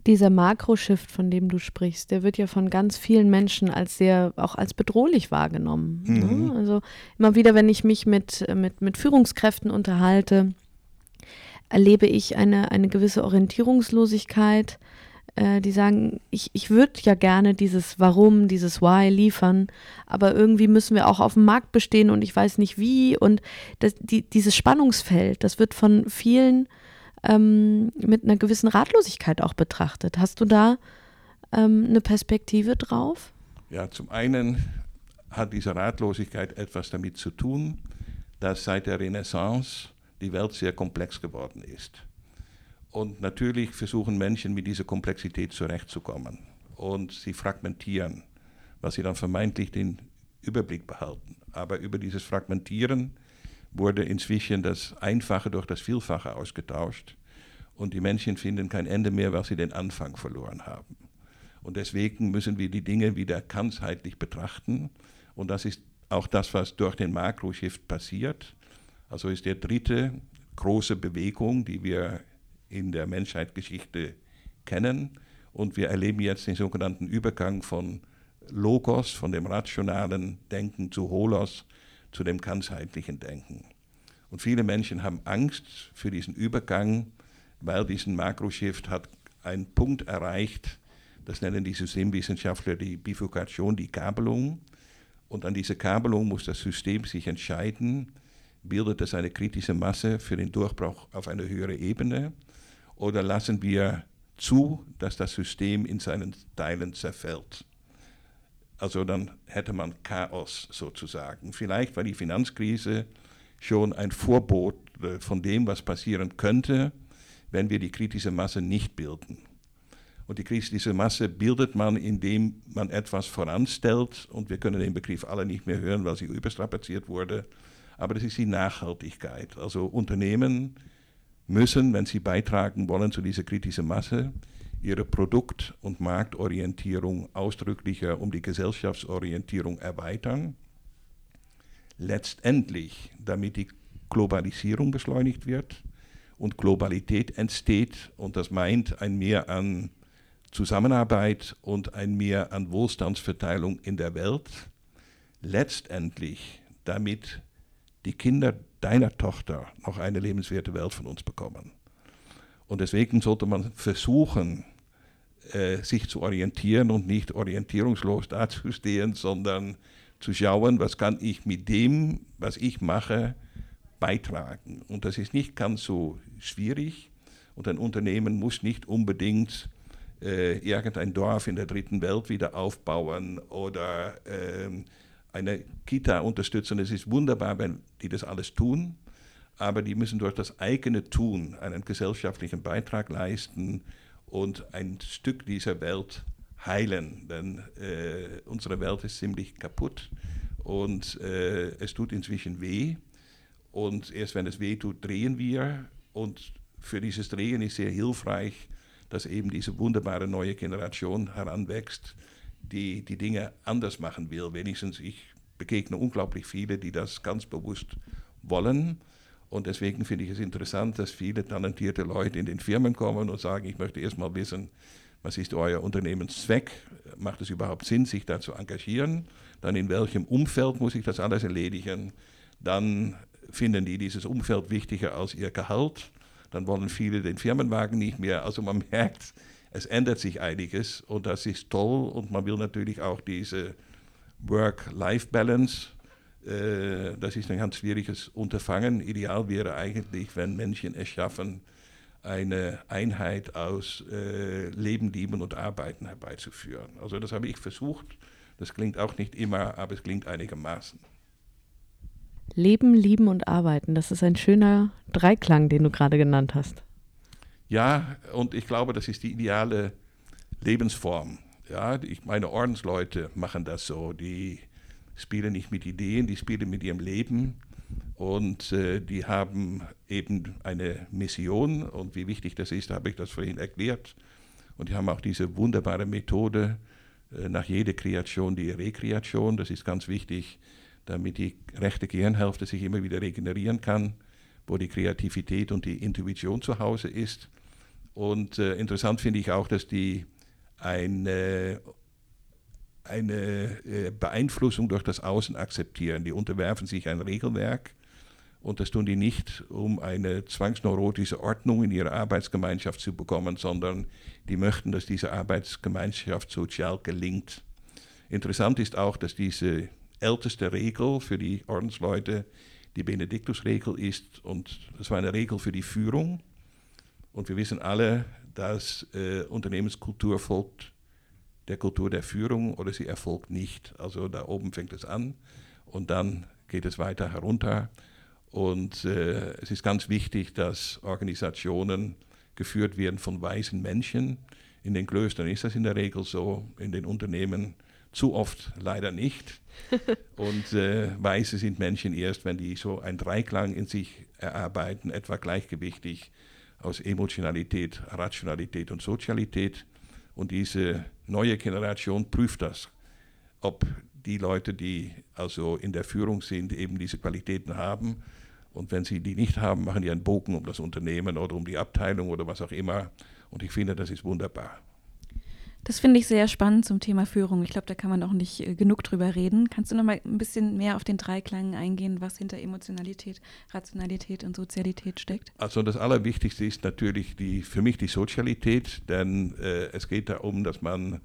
Dieser Makroshift, von dem du sprichst, der wird ja von ganz vielen Menschen als sehr, auch als bedrohlich wahrgenommen. Ne? Mhm. Ne? Also immer wieder, wenn ich mich mit, mit, mit Führungskräften unterhalte, erlebe ich eine, eine gewisse Orientierungslosigkeit, äh, die sagen, ich, ich würde ja gerne dieses Warum, dieses Why liefern, aber irgendwie müssen wir auch auf dem Markt bestehen und ich weiß nicht wie. Und das, die, dieses Spannungsfeld, das wird von vielen ähm, mit einer gewissen Ratlosigkeit auch betrachtet. Hast du da ähm, eine Perspektive drauf? Ja, zum einen hat diese Ratlosigkeit etwas damit zu tun, dass seit der Renaissance die Welt sehr komplex geworden ist. Und natürlich versuchen Menschen mit dieser Komplexität zurechtzukommen. Und sie fragmentieren, was sie dann vermeintlich den Überblick behalten. Aber über dieses Fragmentieren wurde inzwischen das Einfache durch das Vielfache ausgetauscht. Und die Menschen finden kein Ende mehr, weil sie den Anfang verloren haben. Und deswegen müssen wir die Dinge wieder ganzheitlich betrachten. Und das ist auch das, was durch den Makro-Shift passiert. Also ist der dritte große Bewegung, die wir in der Menschheitsgeschichte kennen. Und wir erleben jetzt den sogenannten Übergang von Logos, von dem rationalen Denken zu Holos, zu dem ganzheitlichen Denken. Und viele Menschen haben Angst für diesen Übergang, weil diesen Makroshift hat einen Punkt erreicht, das nennen die Systemwissenschaftler die Bifurkation, die Kabelung. Und an dieser Kabelung muss das System sich entscheiden, bildet es eine kritische Masse für den Durchbruch auf eine höhere Ebene oder lassen wir zu, dass das System in seinen Teilen zerfällt. Also dann hätte man Chaos sozusagen. Vielleicht war die Finanzkrise schon ein Vorbot von dem, was passieren könnte, wenn wir die kritische Masse nicht bilden. Und die kritische Masse bildet man, indem man etwas voranstellt. Und wir können den Begriff alle nicht mehr hören, weil sie überstrapaziert wurde. Aber das ist die Nachhaltigkeit. Also Unternehmen müssen, wenn sie beitragen wollen zu dieser kritischen Masse, ihre Produkt- und Marktorientierung ausdrücklicher um die Gesellschaftsorientierung erweitern. Letztendlich, damit die Globalisierung beschleunigt wird und Globalität entsteht, und das meint ein Mehr an Zusammenarbeit und ein Mehr an Wohlstandsverteilung in der Welt. Letztendlich, damit die Kinder deiner Tochter noch eine lebenswerte Welt von uns bekommen. Und deswegen sollte man versuchen, äh, sich zu orientieren und nicht orientierungslos dazustehen, sondern zu schauen, was kann ich mit dem, was ich mache, beitragen. Und das ist nicht ganz so schwierig. Und ein Unternehmen muss nicht unbedingt äh, irgendein Dorf in der dritten Welt wieder aufbauen oder äh, eine Kita unterstützen. Es ist wunderbar, wenn die das alles tun, aber die müssen durch das eigene Tun einen gesellschaftlichen Beitrag leisten und ein Stück dieser Welt heilen. Denn äh, unsere Welt ist ziemlich kaputt und äh, es tut inzwischen weh. Und erst wenn es weh tut, drehen wir. Und für dieses Drehen ist sehr hilfreich, dass eben diese wunderbare neue Generation heranwächst, die die Dinge anders machen will. Wenigstens ich begegne unglaublich viele, die das ganz bewusst wollen. Und deswegen finde ich es interessant, dass viele talentierte Leute in den Firmen kommen und sagen, ich möchte erst mal wissen, was ist euer Unternehmenszweck? Macht es überhaupt Sinn, sich da zu engagieren? Dann in welchem Umfeld muss ich das alles erledigen? Dann finden die dieses Umfeld wichtiger als ihr Gehalt. Dann wollen viele den Firmenwagen nicht mehr. Also man (laughs) merkt, es ändert sich einiges und das ist toll und man will natürlich auch diese Work-Life-Balance. Äh, das ist ein ganz schwieriges Unterfangen. Ideal wäre eigentlich, wenn Menschen es schaffen, eine Einheit aus äh, Leben, Lieben und Arbeiten herbeizuführen. Also das habe ich versucht. Das klingt auch nicht immer, aber es klingt einigermaßen. Leben, Lieben und Arbeiten, das ist ein schöner Dreiklang, den du gerade genannt hast. Ja, und ich glaube, das ist die ideale Lebensform. Ja, ich meine Ordensleute machen das so. Die spielen nicht mit Ideen, die spielen mit ihrem Leben und äh, die haben eben eine Mission und wie wichtig das ist, habe ich das vorhin erklärt. Und die haben auch diese wunderbare Methode äh, nach jeder Kreation die Rekreation. Das ist ganz wichtig, damit die rechte Gehirnhälfte sich immer wieder regenerieren kann, wo die Kreativität und die Intuition zu Hause ist. Und äh, interessant finde ich auch, dass die eine, eine äh, Beeinflussung durch das Außen akzeptieren. Die unterwerfen sich ein Regelwerk Und das tun die nicht, um eine zwangsneurotische Ordnung in ihrer Arbeitsgemeinschaft zu bekommen, sondern die möchten, dass diese Arbeitsgemeinschaft sozial gelingt. Interessant ist auch, dass diese älteste Regel für die Ordensleute die Benediktusregel ist. Und das war eine Regel für die Führung. Und wir wissen alle, dass äh, Unternehmenskultur folgt der Kultur der Führung oder sie erfolgt nicht. Also da oben fängt es an und dann geht es weiter herunter. Und äh, es ist ganz wichtig, dass Organisationen geführt werden von weisen Menschen. In den Klöstern ist das in der Regel so, in den Unternehmen zu oft leider nicht. (laughs) Und äh, Weise sind Menschen erst, wenn die so einen Dreiklang in sich erarbeiten, etwa gleichgewichtig aus Emotionalität, Rationalität und Sozialität. Und diese neue Generation prüft das, ob die Leute, die also in der Führung sind, eben diese Qualitäten haben. Und wenn sie die nicht haben, machen die einen Bogen um das Unternehmen oder um die Abteilung oder was auch immer. Und ich finde, das ist wunderbar. Das finde ich sehr spannend zum Thema Führung. Ich glaube, da kann man auch nicht äh, genug drüber reden. Kannst du noch mal ein bisschen mehr auf den Dreiklang eingehen, was hinter Emotionalität, Rationalität und Sozialität steckt? Also das Allerwichtigste ist natürlich die, für mich die Sozialität, denn äh, es geht darum, dass man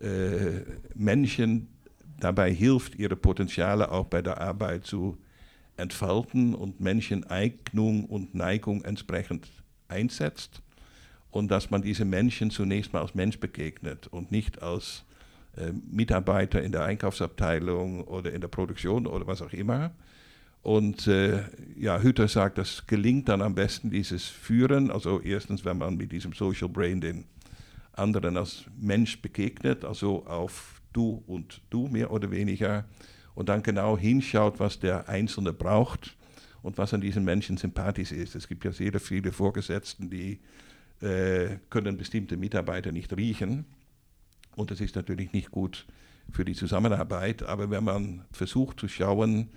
äh, Menschen dabei hilft, ihre Potenziale auch bei der Arbeit zu entfalten und Menschen Eignung und Neigung entsprechend einsetzt und dass man diese Menschen zunächst mal als Mensch begegnet und nicht als äh, Mitarbeiter in der Einkaufsabteilung oder in der Produktion oder was auch immer. Und äh, ja, Hütter sagt, das gelingt dann am besten dieses Führen. Also erstens, wenn man mit diesem Social Brain den anderen als Mensch begegnet, also auf du und du mehr oder weniger, und dann genau hinschaut, was der Einzelne braucht und was an diesen Menschen sympathisch ist. Es gibt ja sehr viele Vorgesetzten, die äh, können bestimmte Mitarbeiter nicht riechen. Und das ist natürlich nicht gut für die Zusammenarbeit. Aber wenn man versucht zu schauen,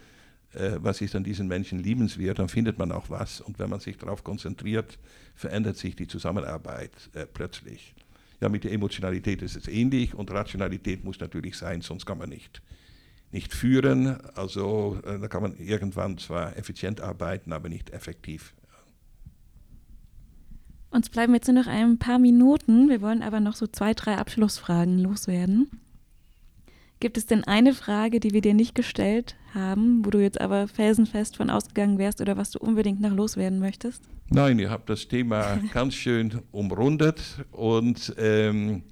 äh, was ist an diesen Menschen liebenswert, dann findet man auch was. Und wenn man sich darauf konzentriert, verändert sich die Zusammenarbeit äh, plötzlich. Ja, mit der Emotionalität ist es ähnlich und Rationalität muss natürlich sein, sonst kann man nicht, nicht führen. Also da kann man irgendwann zwar effizient arbeiten, aber nicht effektiv. Uns bleiben jetzt nur noch ein paar Minuten. Wir wollen aber noch so zwei, drei Abschlussfragen loswerden. Gibt es denn eine Frage, die wir dir nicht gestellt haben, wo du jetzt aber felsenfest von ausgegangen wärst oder was du unbedingt noch loswerden möchtest? Nein, ihr habt das Thema (laughs) ganz schön umrundet und ähm,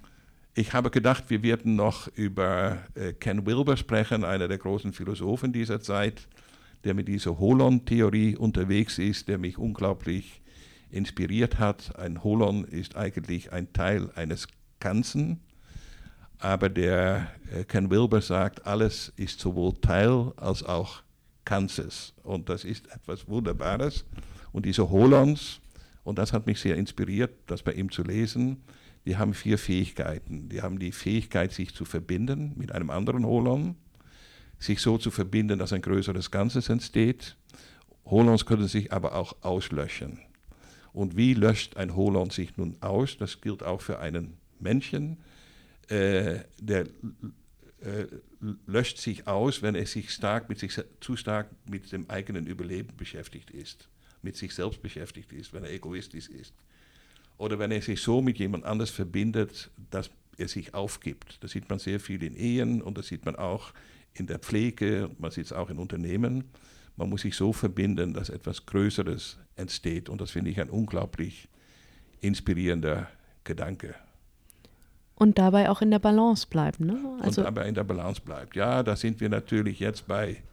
ich habe gedacht, wir werden noch über äh, Ken Wilber sprechen, einer der großen Philosophen dieser Zeit, der mit dieser Holon-Theorie unterwegs ist, der mich unglaublich inspiriert hat. Ein Holon ist eigentlich ein Teil eines Ganzen, aber der äh, Ken Wilber sagt, alles ist sowohl Teil als auch Ganzes. Und das ist etwas Wunderbares. Und diese Holons, und das hat mich sehr inspiriert, das bei ihm zu lesen, die haben vier Fähigkeiten. Die haben die Fähigkeit, sich zu verbinden mit einem anderen Holon, sich so zu verbinden, dass ein größeres Ganzes entsteht. Holons können sich aber auch auslöschen. Und wie löscht ein Holon sich nun aus? Das gilt auch für einen Menschen. Äh, der äh, löscht sich aus, wenn er sich stark mit sich zu stark mit dem eigenen Überleben beschäftigt ist, mit sich selbst beschäftigt ist, wenn er egoistisch ist. Oder wenn er sich so mit jemand anders verbindet, dass er sich aufgibt. Das sieht man sehr viel in Ehen und das sieht man auch in der Pflege, man sieht es auch in Unternehmen. Man muss sich so verbinden, dass etwas Größeres entsteht. Und das finde ich ein unglaublich inspirierender Gedanke. Und dabei auch in der Balance bleiben. Ne? Also und dabei in der Balance bleibt. Ja, da sind wir natürlich jetzt bei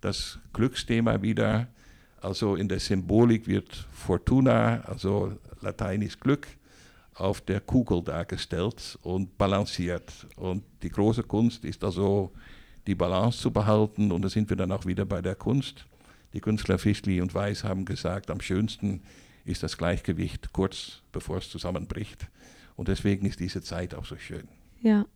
das Glücksthema wieder. Also in der Symbolik wird Fortuna, also lateinisch Glück, auf der Kugel dargestellt und balanciert. Und die große Kunst ist also die Balance zu behalten. Und da sind wir dann auch wieder bei der Kunst. Die Künstler Fischli und Weiß haben gesagt, am schönsten ist das Gleichgewicht kurz bevor es zusammenbricht. Und deswegen ist diese Zeit auch so schön. Ja.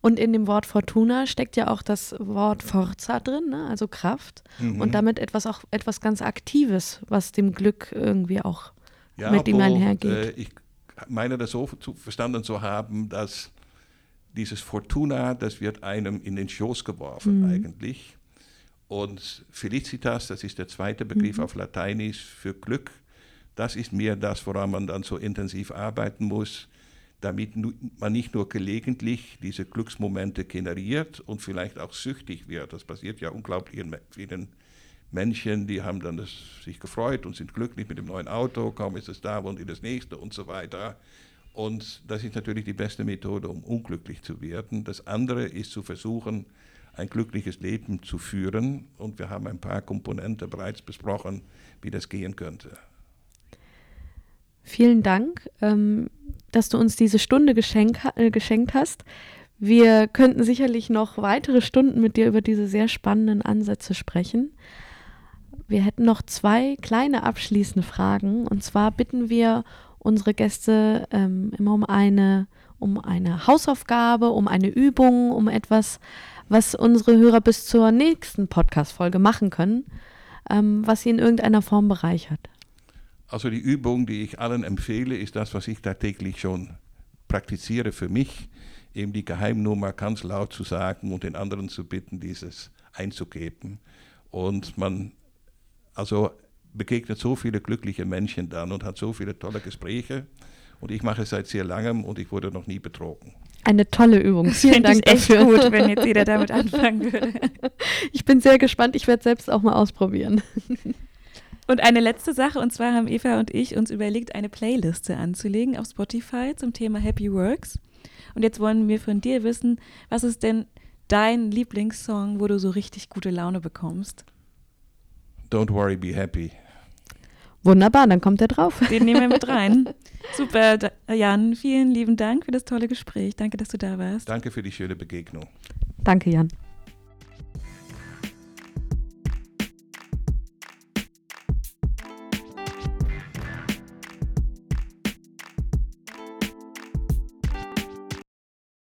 Und in dem Wort Fortuna steckt ja auch das Wort Forza drin, ne? also Kraft. Mhm. Und damit etwas auch etwas ganz Aktives, was dem Glück irgendwie auch ja, mit ihm einhergeht. Äh, ich meine das so zu, verstanden zu haben, dass dieses Fortuna, das wird einem in den Schoß geworfen mhm. eigentlich. Und Felicitas, das ist der zweite Begriff mhm. auf Lateinisch für Glück, das ist mir das, woran man dann so intensiv arbeiten muss, damit man nicht nur gelegentlich diese Glücksmomente generiert und vielleicht auch süchtig wird. Das passiert ja unglaublich in vielen Menschen, die haben dann das, sich gefreut und sind glücklich mit dem neuen Auto, kaum ist es da, wollen die das nächste und so weiter. Und das ist natürlich die beste Methode, um unglücklich zu werden. Das andere ist zu versuchen, ein glückliches Leben zu führen. Und wir haben ein paar Komponenten bereits besprochen, wie das gehen könnte. Vielen Dank, ähm, dass du uns diese Stunde äh, geschenkt hast. Wir könnten sicherlich noch weitere Stunden mit dir über diese sehr spannenden Ansätze sprechen. Wir hätten noch zwei kleine abschließende Fragen. Und zwar bitten wir unsere Gäste ähm, immer um eine, um eine Hausaufgabe, um eine Übung, um etwas, was unsere Hörer bis zur nächsten Podcast-Folge machen können, ähm, was sie in irgendeiner Form bereichert. Also die Übung, die ich allen empfehle, ist das, was ich da täglich schon praktiziere für mich, eben die Geheimnummer ganz laut zu sagen und den anderen zu bitten, dieses einzugeben. Und man also begegnet so viele glückliche Menschen dann und hat so viele tolle Gespräche. Und ich mache es seit sehr langem und ich wurde noch nie betrogen. Eine tolle Übung. (laughs) Vielen Dank ich echt dafür. gut, wenn jetzt jeder damit anfangen würde. (laughs) Ich bin sehr gespannt. Ich werde selbst auch mal ausprobieren. (laughs) Und eine letzte Sache, und zwar haben Eva und ich uns überlegt, eine Playliste anzulegen auf Spotify zum Thema Happy Works. Und jetzt wollen wir von dir wissen, was ist denn dein Lieblingssong, wo du so richtig gute Laune bekommst? Don't worry, be happy. Wunderbar, dann kommt er drauf. Den nehmen wir mit (laughs) rein. Super, Jan, vielen lieben Dank für das tolle Gespräch. Danke, dass du da warst. Danke für die schöne Begegnung. Danke, Jan.